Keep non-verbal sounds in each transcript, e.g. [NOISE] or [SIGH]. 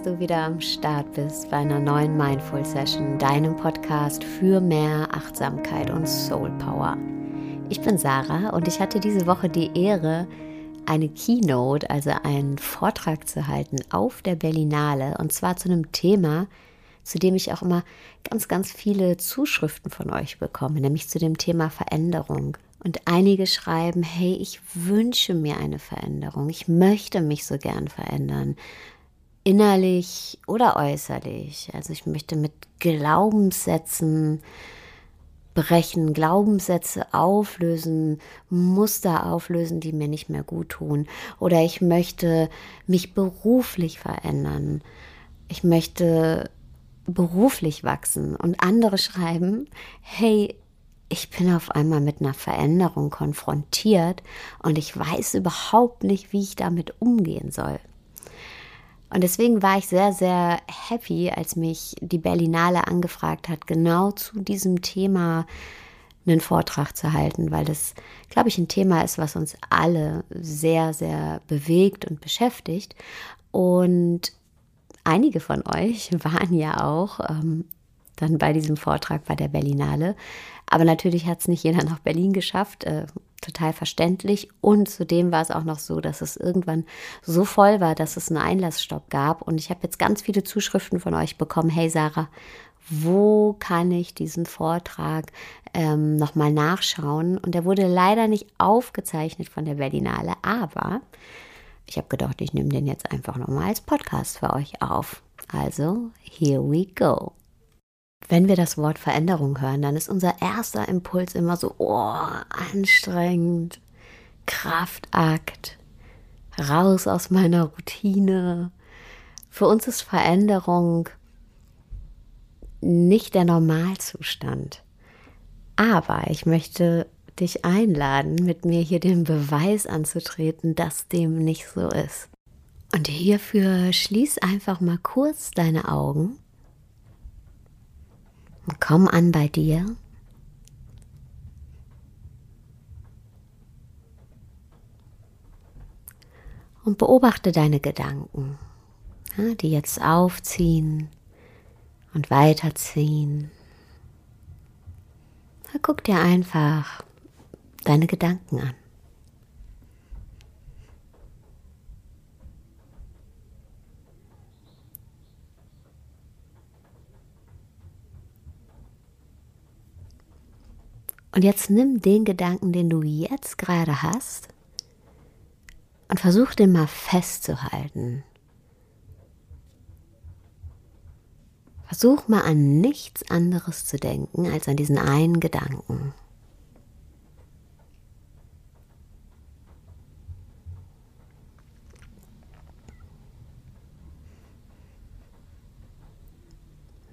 dass du wieder am Start bist bei einer neuen Mindful Session, deinem Podcast für mehr Achtsamkeit und Soul Power. Ich bin Sarah und ich hatte diese Woche die Ehre, eine Keynote, also einen Vortrag zu halten auf der Berlinale und zwar zu einem Thema, zu dem ich auch immer ganz, ganz viele Zuschriften von euch bekomme, nämlich zu dem Thema Veränderung. Und einige schreiben, hey, ich wünsche mir eine Veränderung, ich möchte mich so gern verändern, innerlich oder äußerlich. Also ich möchte mit Glaubenssätzen brechen, Glaubenssätze auflösen, Muster auflösen, die mir nicht mehr gut tun. Oder ich möchte mich beruflich verändern. Ich möchte beruflich wachsen. Und andere schreiben, hey, ich bin auf einmal mit einer Veränderung konfrontiert und ich weiß überhaupt nicht, wie ich damit umgehen soll. Und deswegen war ich sehr, sehr happy, als mich die Berlinale angefragt hat, genau zu diesem Thema einen Vortrag zu halten, weil das, glaube ich, ein Thema ist, was uns alle sehr, sehr bewegt und beschäftigt. Und einige von euch [LAUGHS] waren ja auch ähm, dann bei diesem Vortrag bei der Berlinale. Aber natürlich hat es nicht jeder nach Berlin geschafft. Äh, total verständlich. Und zudem war es auch noch so, dass es irgendwann so voll war, dass es einen Einlassstopp gab. Und ich habe jetzt ganz viele Zuschriften von euch bekommen. Hey Sarah, wo kann ich diesen Vortrag ähm, nochmal nachschauen? Und der wurde leider nicht aufgezeichnet von der Berlinale, aber ich habe gedacht, ich nehme den jetzt einfach nochmal als Podcast für euch auf. Also, here we go. Wenn wir das Wort Veränderung hören, dann ist unser erster Impuls immer so, oh, anstrengend, Kraftakt, raus aus meiner Routine. Für uns ist Veränderung nicht der Normalzustand. Aber ich möchte dich einladen, mit mir hier den Beweis anzutreten, dass dem nicht so ist. Und hierfür schließ einfach mal kurz deine Augen und komm an bei dir. Und beobachte deine Gedanken, die jetzt aufziehen und weiterziehen. Guck dir einfach deine Gedanken an. Und jetzt nimm den Gedanken, den du jetzt gerade hast, und versuch den mal festzuhalten. Versuch mal an nichts anderes zu denken als an diesen einen Gedanken.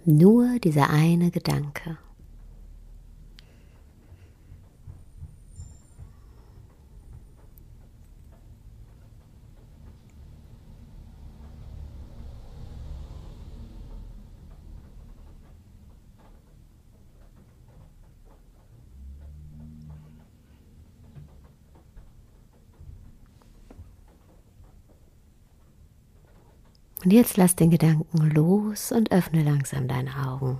Nur dieser eine Gedanke. Und jetzt lass den Gedanken los und öffne langsam deine Augen.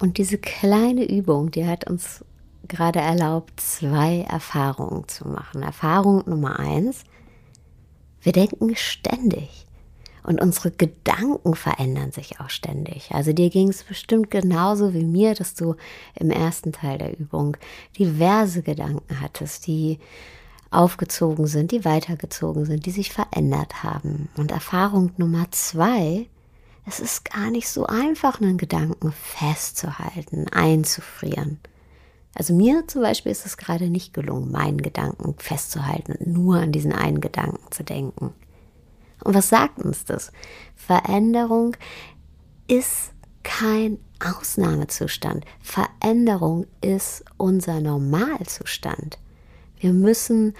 Und diese kleine Übung, die hat uns gerade erlaubt, zwei Erfahrungen zu machen. Erfahrung Nummer eins, wir denken ständig und unsere Gedanken verändern sich auch ständig. Also dir ging es bestimmt genauso wie mir, dass du im ersten Teil der Übung diverse Gedanken hattest, die aufgezogen sind, die weitergezogen sind, die sich verändert haben. Und Erfahrung Nummer zwei, es ist gar nicht so einfach, einen Gedanken festzuhalten, einzufrieren. Also mir zum Beispiel ist es gerade nicht gelungen, meinen Gedanken festzuhalten und nur an diesen einen Gedanken zu denken. Und was sagt uns das? Veränderung ist kein Ausnahmezustand. Veränderung ist unser Normalzustand. Wir müssen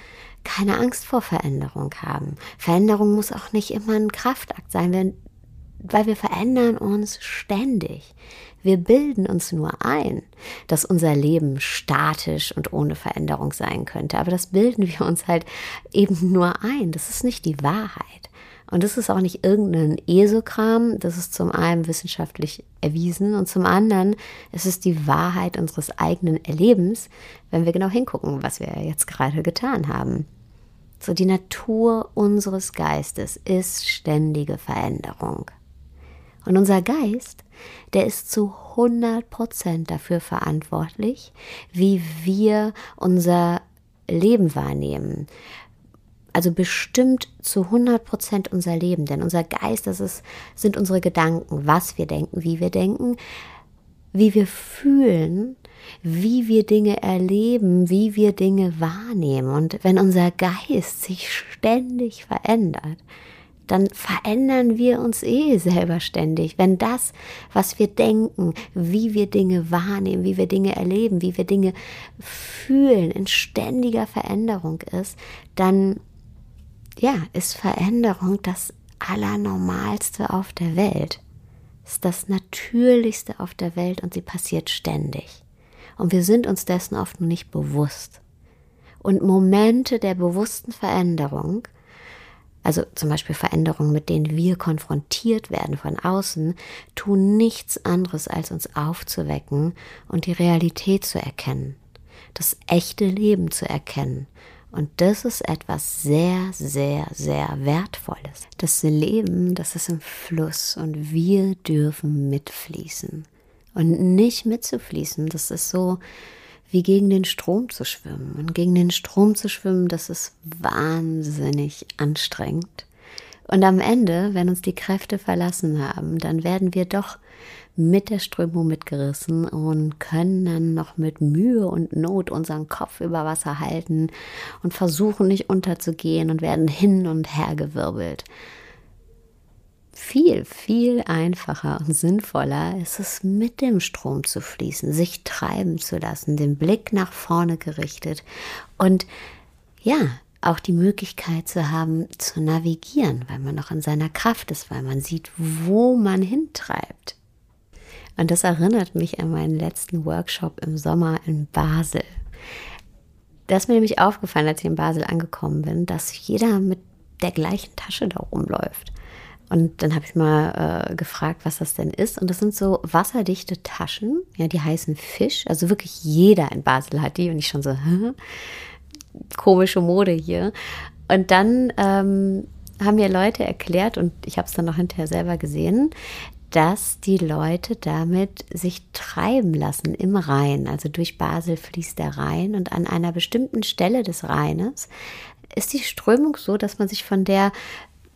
keine Angst vor Veränderung haben. Veränderung muss auch nicht immer ein Kraftakt sein, weil wir verändern uns ständig. Wir bilden uns nur ein, dass unser Leben statisch und ohne Veränderung sein könnte. Aber das bilden wir uns halt eben nur ein. Das ist nicht die Wahrheit. Und das ist auch nicht irgendein Esokram, das ist zum einen wissenschaftlich erwiesen und zum anderen ist es die Wahrheit unseres eigenen Erlebens, wenn wir genau hingucken, was wir jetzt gerade getan haben. So die Natur unseres Geistes ist ständige Veränderung. Und unser Geist, der ist zu 100 Prozent dafür verantwortlich, wie wir unser Leben wahrnehmen. Also bestimmt zu 100 Prozent unser Leben, denn unser Geist, das ist, sind unsere Gedanken, was wir denken, wie wir denken, wie wir fühlen, wie wir Dinge erleben, wie wir Dinge wahrnehmen. Und wenn unser Geist sich ständig verändert, dann verändern wir uns eh selber ständig. Wenn das, was wir denken, wie wir Dinge wahrnehmen, wie wir Dinge erleben, wie wir Dinge fühlen, in ständiger Veränderung ist, dann ja, ist Veränderung das Allernormalste auf der Welt. Ist das Natürlichste auf der Welt und sie passiert ständig. Und wir sind uns dessen oft nur nicht bewusst. Und Momente der bewussten Veränderung, also zum Beispiel Veränderungen, mit denen wir konfrontiert werden von außen, tun nichts anderes, als uns aufzuwecken und die Realität zu erkennen, das echte Leben zu erkennen und das ist etwas sehr, sehr, sehr Wertvolles. Das Leben, das ist im Fluss und wir dürfen mitfließen. Und nicht mitzufließen, das ist so wie gegen den Strom zu schwimmen. Und gegen den Strom zu schwimmen, das ist wahnsinnig anstrengend. Und am Ende, wenn uns die Kräfte verlassen haben, dann werden wir doch mit der Strömung mitgerissen und können dann noch mit Mühe und Not unseren Kopf über Wasser halten und versuchen nicht unterzugehen und werden hin und her gewirbelt. Viel, viel einfacher und sinnvoller ist es, mit dem Strom zu fließen, sich treiben zu lassen, den Blick nach vorne gerichtet und ja, auch die Möglichkeit zu haben, zu navigieren, weil man noch in seiner Kraft ist, weil man sieht, wo man hintreibt. Und das erinnert mich an meinen letzten Workshop im Sommer in Basel. Da ist mir nämlich aufgefallen, als ich in Basel angekommen bin, dass jeder mit der gleichen Tasche da rumläuft. Und dann habe ich mal äh, gefragt, was das denn ist. Und das sind so wasserdichte Taschen, ja, die heißen Fisch. Also wirklich jeder in Basel hat die. Und ich schon so, Hä? komische Mode hier. Und dann ähm, haben mir Leute erklärt, und ich habe es dann noch hinterher selber gesehen, dass die Leute damit sich treiben lassen im Rhein. Also durch Basel fließt der Rhein und an einer bestimmten Stelle des Rheines ist die Strömung so, dass man sich von der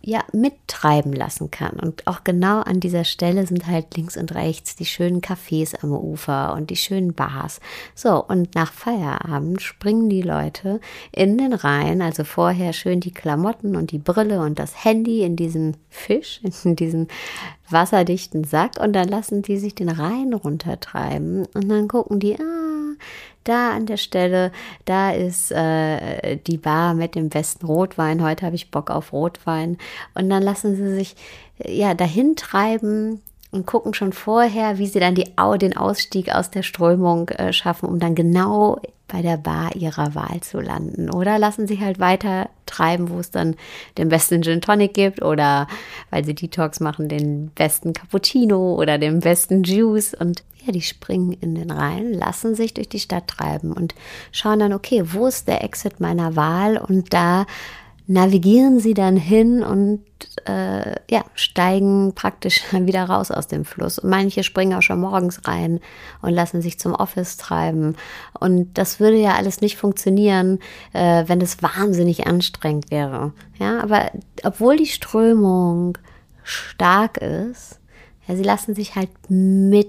ja mittreiben lassen kann. Und auch genau an dieser Stelle sind halt links und rechts die schönen Cafés am Ufer und die schönen Bars. So, und nach Feierabend springen die Leute in den Rhein, also vorher schön die Klamotten und die Brille und das Handy in diesen Fisch, [LAUGHS] in diesen wasserdichten Sack und dann lassen die sich den Rhein runtertreiben und dann gucken die, ah, da an der Stelle, da ist äh, die Bar mit dem besten Rotwein. Heute habe ich Bock auf Rotwein. Und dann lassen sie sich ja dahin treiben und gucken schon vorher, wie sie dann die, den Ausstieg aus der Strömung äh, schaffen, um dann genau bei der Bar ihrer Wahl zu landen. Oder lassen sie halt weiter treiben, wo es dann den besten Gin Tonic gibt oder weil sie Detox machen, den besten Cappuccino oder den besten Juice. Und ja, die springen in den Rhein, lassen sich durch die Stadt treiben und schauen dann, okay, wo ist der Exit meiner Wahl? Und da navigieren sie dann hin und äh, ja, steigen praktisch [LAUGHS] wieder raus aus dem Fluss. Und manche springen auch schon morgens rein und lassen sich zum Office treiben. Und das würde ja alles nicht funktionieren, äh, wenn es wahnsinnig anstrengend wäre. Ja, aber obwohl die Strömung stark ist, ja, sie lassen sich halt mit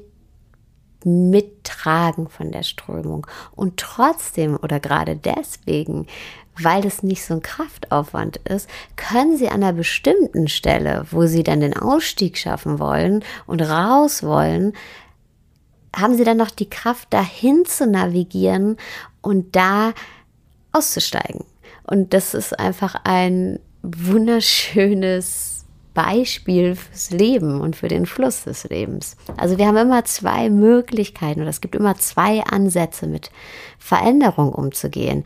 mittragen von der Strömung. Und trotzdem oder gerade deswegen, weil das nicht so ein Kraftaufwand ist, können sie an einer bestimmten Stelle, wo sie dann den Ausstieg schaffen wollen und raus wollen, haben sie dann noch die Kraft, dahin zu navigieren und da auszusteigen. Und das ist einfach ein wunderschönes Beispiel fürs Leben und für den Fluss des Lebens. Also wir haben immer zwei Möglichkeiten oder es gibt immer zwei Ansätze, mit Veränderung umzugehen.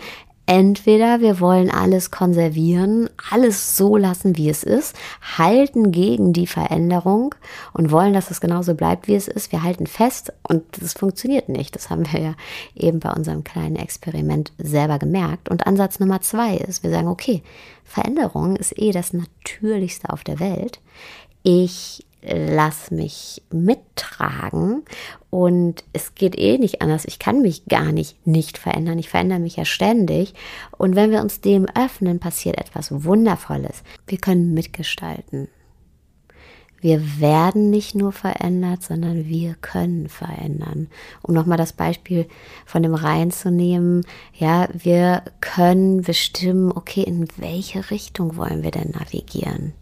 Entweder wir wollen alles konservieren, alles so lassen, wie es ist, halten gegen die Veränderung und wollen, dass es genauso bleibt, wie es ist. Wir halten fest und das funktioniert nicht. Das haben wir ja eben bei unserem kleinen Experiment selber gemerkt. Und Ansatz Nummer zwei ist, wir sagen, okay, Veränderung ist eh das Natürlichste auf der Welt. Ich lass mich mittragen und es geht eh nicht anders. Ich kann mich gar nicht nicht verändern. Ich verändere mich ja ständig. Und wenn wir uns dem öffnen, passiert etwas Wundervolles. Wir können mitgestalten. Wir werden nicht nur verändert, sondern wir können verändern. Um nochmal das Beispiel von dem Rhein zu nehmen, ja, wir können bestimmen, okay, in welche Richtung wollen wir denn navigieren?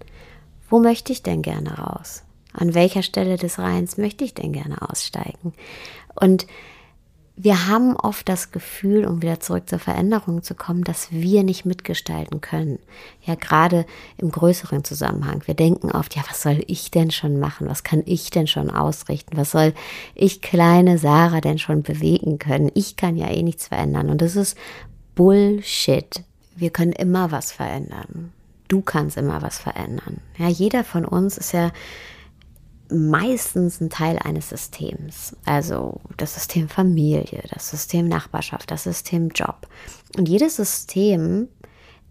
Wo möchte ich denn gerne raus? An welcher Stelle des Rheins möchte ich denn gerne aussteigen? Und wir haben oft das Gefühl, um wieder zurück zur Veränderung zu kommen, dass wir nicht mitgestalten können. Ja, gerade im größeren Zusammenhang. Wir denken oft, ja, was soll ich denn schon machen? Was kann ich denn schon ausrichten? Was soll ich kleine Sarah denn schon bewegen können? Ich kann ja eh nichts verändern. Und das ist Bullshit. Wir können immer was verändern. Du kannst immer was verändern. Ja, jeder von uns ist ja meistens ein Teil eines Systems. Also das System Familie, das System Nachbarschaft, das System Job. Und jedes System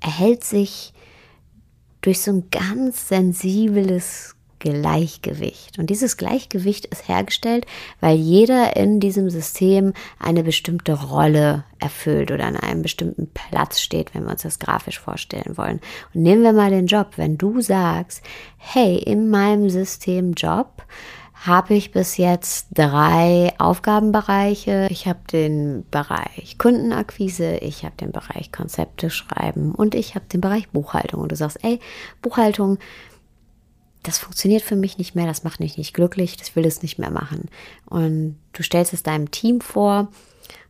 erhält sich durch so ein ganz sensibles Gleichgewicht. Und dieses Gleichgewicht ist hergestellt, weil jeder in diesem System eine bestimmte Rolle erfüllt oder an einem bestimmten Platz steht, wenn wir uns das grafisch vorstellen wollen. Und nehmen wir mal den Job. Wenn du sagst, hey, in meinem System Job, habe ich bis jetzt drei Aufgabenbereiche. Ich habe den Bereich Kundenakquise, ich habe den Bereich Konzepte schreiben und ich habe den Bereich Buchhaltung. Und du sagst, ey, Buchhaltung, das funktioniert für mich nicht mehr, das macht mich nicht glücklich, das will es nicht mehr machen. Und du stellst es deinem Team vor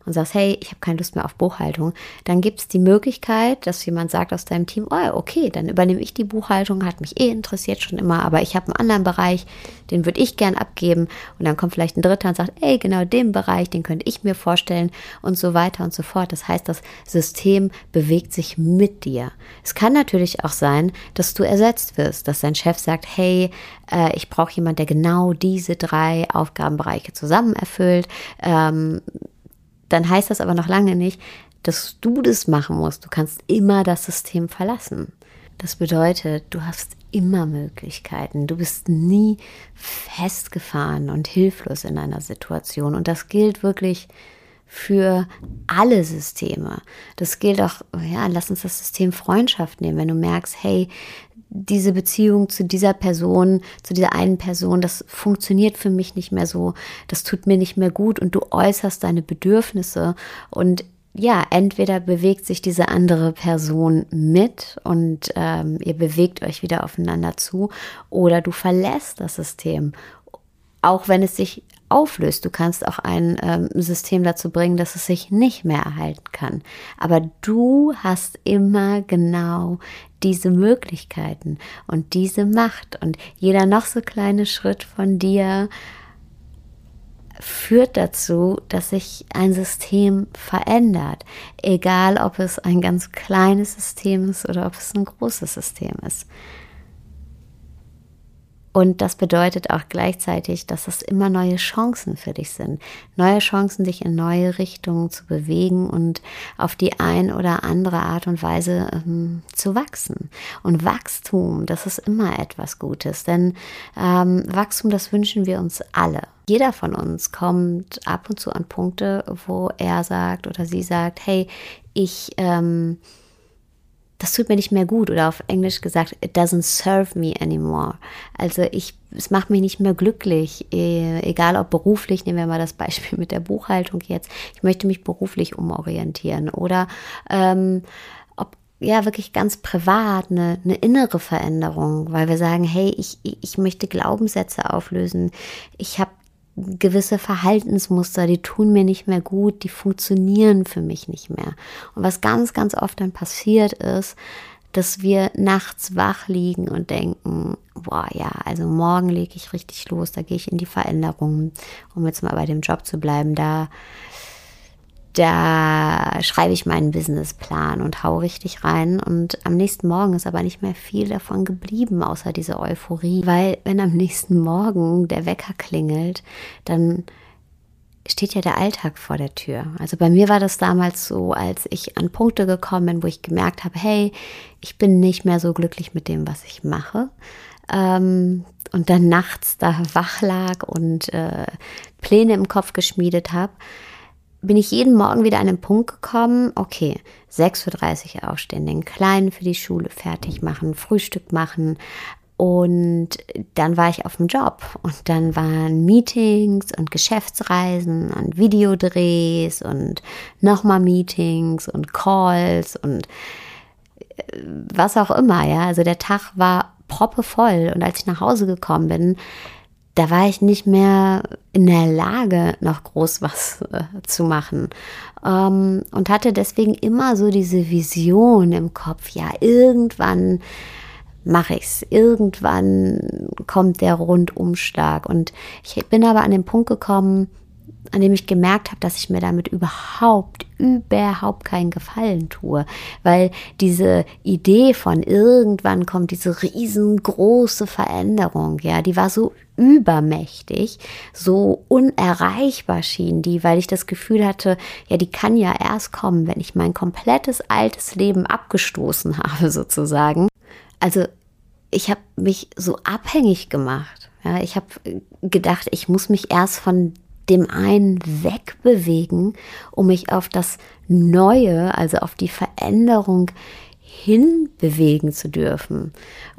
und sagst, hey, ich habe keine Lust mehr auf Buchhaltung, dann gibt es die Möglichkeit, dass jemand sagt aus deinem Team, oh, okay, dann übernehme ich die Buchhaltung, hat mich eh interessiert schon immer, aber ich habe einen anderen Bereich, den würde ich gern abgeben. Und dann kommt vielleicht ein Dritter und sagt, ey, genau den Bereich, den könnte ich mir vorstellen und so weiter und so fort. Das heißt, das System bewegt sich mit dir. Es kann natürlich auch sein, dass du ersetzt wirst, dass dein Chef sagt, hey, äh, ich brauche jemand, der genau diese drei Aufgabenbereiche zusammen erfüllt. Ähm, dann heißt das aber noch lange nicht, dass du das machen musst. Du kannst immer das System verlassen. Das bedeutet, du hast immer Möglichkeiten. Du bist nie festgefahren und hilflos in einer Situation. Und das gilt wirklich für alle Systeme. Das gilt auch, ja, lass uns das System Freundschaft nehmen. Wenn du merkst, hey, diese Beziehung zu dieser Person, zu dieser einen Person, das funktioniert für mich nicht mehr so, das tut mir nicht mehr gut und du äußerst deine Bedürfnisse. Und ja, entweder bewegt sich diese andere Person mit und ähm, ihr bewegt euch wieder aufeinander zu oder du verlässt das System, auch wenn es sich auflöst. Du kannst auch ein ähm, System dazu bringen, dass es sich nicht mehr erhalten kann. Aber du hast immer genau diese Möglichkeiten und diese Macht und jeder noch so kleine Schritt von dir führt dazu, dass sich ein System verändert, egal ob es ein ganz kleines System ist oder ob es ein großes System ist. Und das bedeutet auch gleichzeitig, dass es immer neue Chancen für dich sind. Neue Chancen, dich in neue Richtungen zu bewegen und auf die ein oder andere Art und Weise ähm, zu wachsen. Und Wachstum, das ist immer etwas Gutes, denn ähm, Wachstum, das wünschen wir uns alle. Jeder von uns kommt ab und zu an Punkte, wo er sagt oder sie sagt, hey, ich... Ähm, das tut mir nicht mehr gut oder auf Englisch gesagt, it doesn't serve me anymore. Also ich, es macht mich nicht mehr glücklich, e, egal ob beruflich, nehmen wir mal das Beispiel mit der Buchhaltung jetzt. Ich möchte mich beruflich umorientieren oder ähm, ob ja wirklich ganz privat eine, eine innere Veränderung, weil wir sagen, hey, ich, ich möchte Glaubenssätze auflösen. Ich habe gewisse Verhaltensmuster, die tun mir nicht mehr gut, die funktionieren für mich nicht mehr. Und was ganz, ganz oft dann passiert ist, dass wir nachts wach liegen und denken, boah, ja, also morgen lege ich richtig los, da gehe ich in die Veränderungen, um jetzt mal bei dem Job zu bleiben, da da schreibe ich meinen Businessplan und hau richtig rein. Und am nächsten Morgen ist aber nicht mehr viel davon geblieben, außer diese Euphorie. Weil wenn am nächsten Morgen der Wecker klingelt, dann steht ja der Alltag vor der Tür. Also bei mir war das damals so, als ich an Punkte gekommen bin, wo ich gemerkt habe, hey, ich bin nicht mehr so glücklich mit dem, was ich mache. Ähm, und dann nachts da wach lag und äh, Pläne im Kopf geschmiedet habe bin ich jeden Morgen wieder an den Punkt gekommen, okay, 6.30 Uhr aufstehen, den Kleinen für die Schule fertig machen, Frühstück machen. Und dann war ich auf dem Job und dann waren Meetings und Geschäftsreisen und Videodrehs und nochmal Meetings und Calls und äh, was auch immer, ja. Also der Tag war proppevoll und als ich nach Hause gekommen bin, da war ich nicht mehr in der Lage, noch groß was äh, zu machen. Ähm, und hatte deswegen immer so diese Vision im Kopf, ja, irgendwann mache ich's. Irgendwann kommt der Rundumschlag. Und ich bin aber an den Punkt gekommen, an dem ich gemerkt habe, dass ich mir damit überhaupt, überhaupt keinen Gefallen tue. Weil diese Idee von irgendwann kommt diese riesengroße Veränderung, ja, die war so übermächtig, so unerreichbar schien die, weil ich das Gefühl hatte, ja, die kann ja erst kommen, wenn ich mein komplettes altes Leben abgestoßen [LAUGHS] habe, sozusagen. Also ich habe mich so abhängig gemacht. Ja, ich habe gedacht, ich muss mich erst von dem einen wegbewegen, um mich auf das Neue, also auf die Veränderung hinbewegen zu dürfen.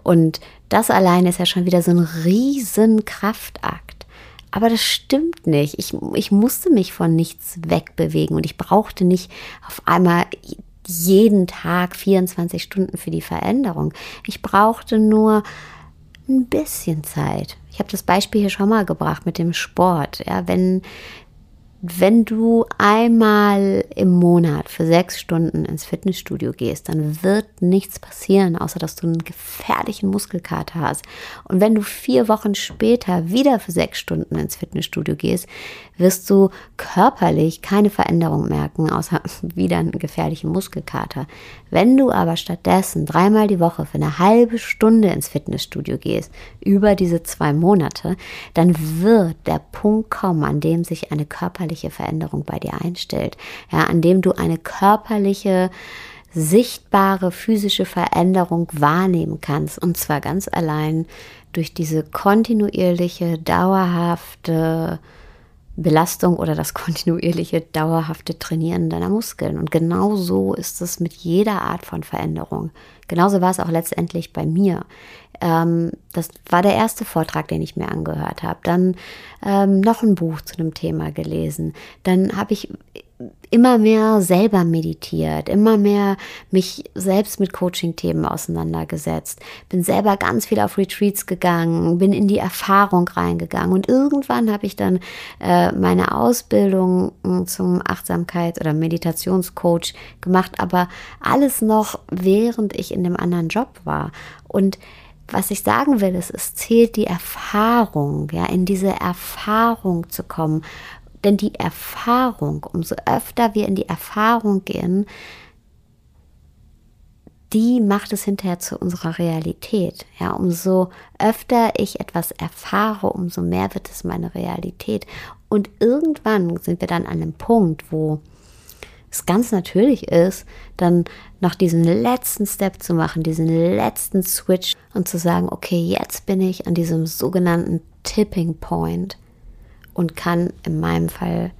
Und das allein ist ja schon wieder so ein riesen Kraftakt. Aber das stimmt nicht. Ich, ich musste mich von nichts wegbewegen und ich brauchte nicht auf einmal jeden Tag 24 Stunden für die Veränderung. Ich brauchte nur ein bisschen Zeit. Ich habe das Beispiel hier schon mal gebracht mit dem Sport. Ja, wenn wenn du einmal im Monat für sechs Stunden ins Fitnessstudio gehst, dann wird nichts passieren, außer dass du einen gefährlichen Muskelkater hast. Und wenn du vier Wochen später wieder für sechs Stunden ins Fitnessstudio gehst, wirst du körperlich keine Veränderung merken, außer [LAUGHS] wieder einen gefährlichen Muskelkater. Wenn du aber stattdessen dreimal die Woche für eine halbe Stunde ins Fitnessstudio gehst, über diese zwei Monate, dann wird der Punkt kommen, an dem sich eine körperliche Veränderung bei dir einstellt. Ja, an dem du eine körperliche sichtbare physische Veränderung wahrnehmen kannst. Und zwar ganz allein durch diese kontinuierliche, dauerhafte Belastung oder das [LAUGHS] kontinuierliche, dauerhafte Trainieren deiner Muskeln. Und genau so ist es mit jeder Art von Veränderung. Genauso war es auch letztendlich bei mir. Ähm, das war der erste Vortrag, den ich mir angehört habe. Dann ähm, noch ein Buch zu dem Thema gelesen. Dann habe ich immer mehr selber meditiert, immer mehr mich selbst mit Coaching-Themen auseinandergesetzt, bin selber ganz viel auf Retreats gegangen, bin in die Erfahrung reingegangen und irgendwann habe ich dann äh, meine Ausbildung hm, zum Achtsamkeit- oder Meditationscoach gemacht, aber alles noch während ich in dem anderen Job war. Und was ich sagen will, ist, es zählt die Erfahrung, ja, in diese Erfahrung zu kommen, denn die Erfahrung, umso öfter wir in die Erfahrung gehen, die macht es hinterher zu unserer Realität. Ja, umso öfter ich etwas erfahre, umso mehr wird es meine Realität. Und irgendwann sind wir dann an einem Punkt, wo es ganz natürlich ist, dann noch diesen letzten Step zu machen, diesen letzten Switch und zu sagen, okay, jetzt bin ich an diesem sogenannten Tipping Point und kann in meinem Fall,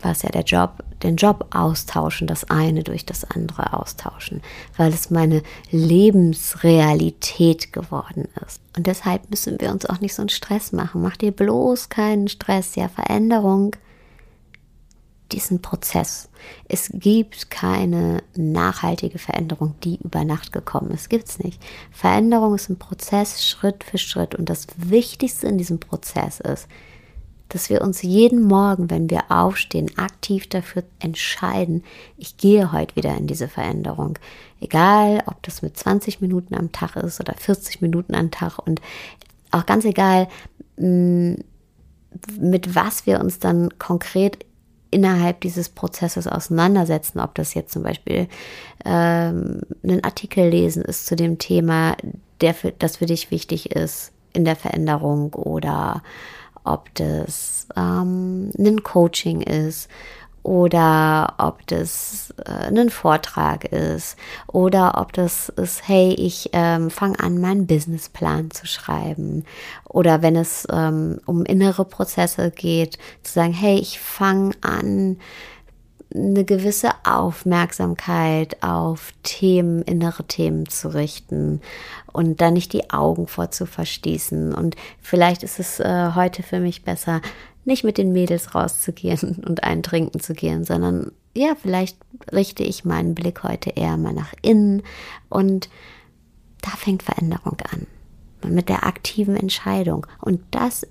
war es ja der Job, den Job austauschen, das eine durch das andere austauschen, weil es meine Lebensrealität geworden ist. Und deshalb müssen wir uns auch nicht so einen Stress machen. Mach dir bloß keinen Stress. Ja, Veränderung diesen Prozess. Es gibt keine nachhaltige Veränderung, die über Nacht gekommen ist. Gibt es nicht. Veränderung ist ein Prozess Schritt für Schritt. Und das Wichtigste in diesem Prozess ist, dass wir uns jeden Morgen, wenn wir aufstehen, aktiv dafür entscheiden, ich gehe heute wieder in diese Veränderung. Egal, ob das mit 20 Minuten am Tag ist oder 40 Minuten am Tag und auch ganz egal, mm, mit was wir uns dann konkret innerhalb dieses Prozesses auseinandersetzen, ob das jetzt zum Beispiel ähm, einen Artikel lesen ist zu dem Thema, der für, das für dich wichtig ist in der Veränderung oder ob das ähm, ein Coaching ist oder ob das äh, ein Vortrag ist oder ob das ist, hey, ich ähm, fange an, meinen Businessplan zu schreiben oder wenn es ähm, um innere Prozesse geht, zu sagen, hey, ich fange an, eine gewisse Aufmerksamkeit auf Themen, innere Themen zu richten und da nicht die Augen vor zu verschließen. Und vielleicht ist es äh, heute für mich besser, nicht mit den Mädels rauszugehen [LAUGHS] und einen trinken zu gehen, sondern ja, vielleicht richte ich meinen Blick heute eher mal nach innen und da fängt Veränderung an. Mit der aktiven Entscheidung. Und das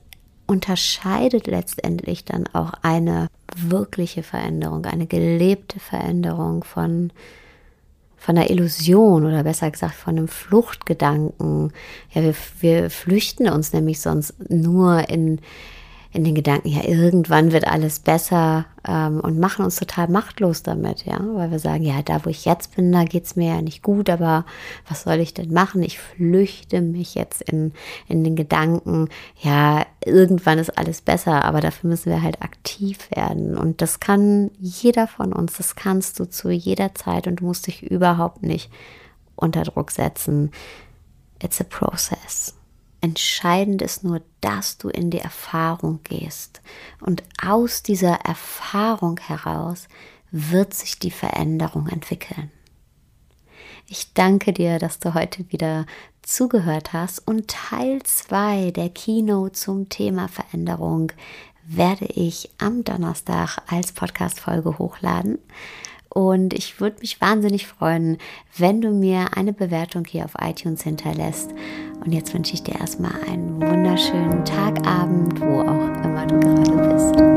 unterscheidet letztendlich dann auch eine wirkliche Veränderung, eine gelebte Veränderung von, von einer Illusion oder besser gesagt von einem Fluchtgedanken. Ja, wir, wir flüchten uns nämlich sonst nur in, in den Gedanken, ja, irgendwann wird alles besser ähm, und machen uns total machtlos damit, ja, weil wir sagen, ja, da wo ich jetzt bin, da geht es mir ja nicht gut, aber was soll ich denn machen? Ich flüchte mich jetzt in, in den Gedanken, ja, irgendwann ist alles besser, aber dafür müssen wir halt aktiv werden und das kann jeder von uns, das kannst du zu jeder Zeit und du musst dich überhaupt nicht unter Druck setzen. It's a process. Entscheidend ist nur, dass du in die Erfahrung gehst. Und aus dieser Erfahrung heraus wird sich die Veränderung entwickeln. Ich danke dir, dass du heute wieder zugehört hast und Teil 2 der Keynote zum Thema Veränderung werde ich am Donnerstag als Podcast-Folge hochladen. Und ich würde mich wahnsinnig freuen, wenn du mir eine Bewertung hier auf iTunes hinterlässt. Und jetzt wünsche ich dir erstmal einen wunderschönen Tag, Abend, wo auch immer du gerade bist.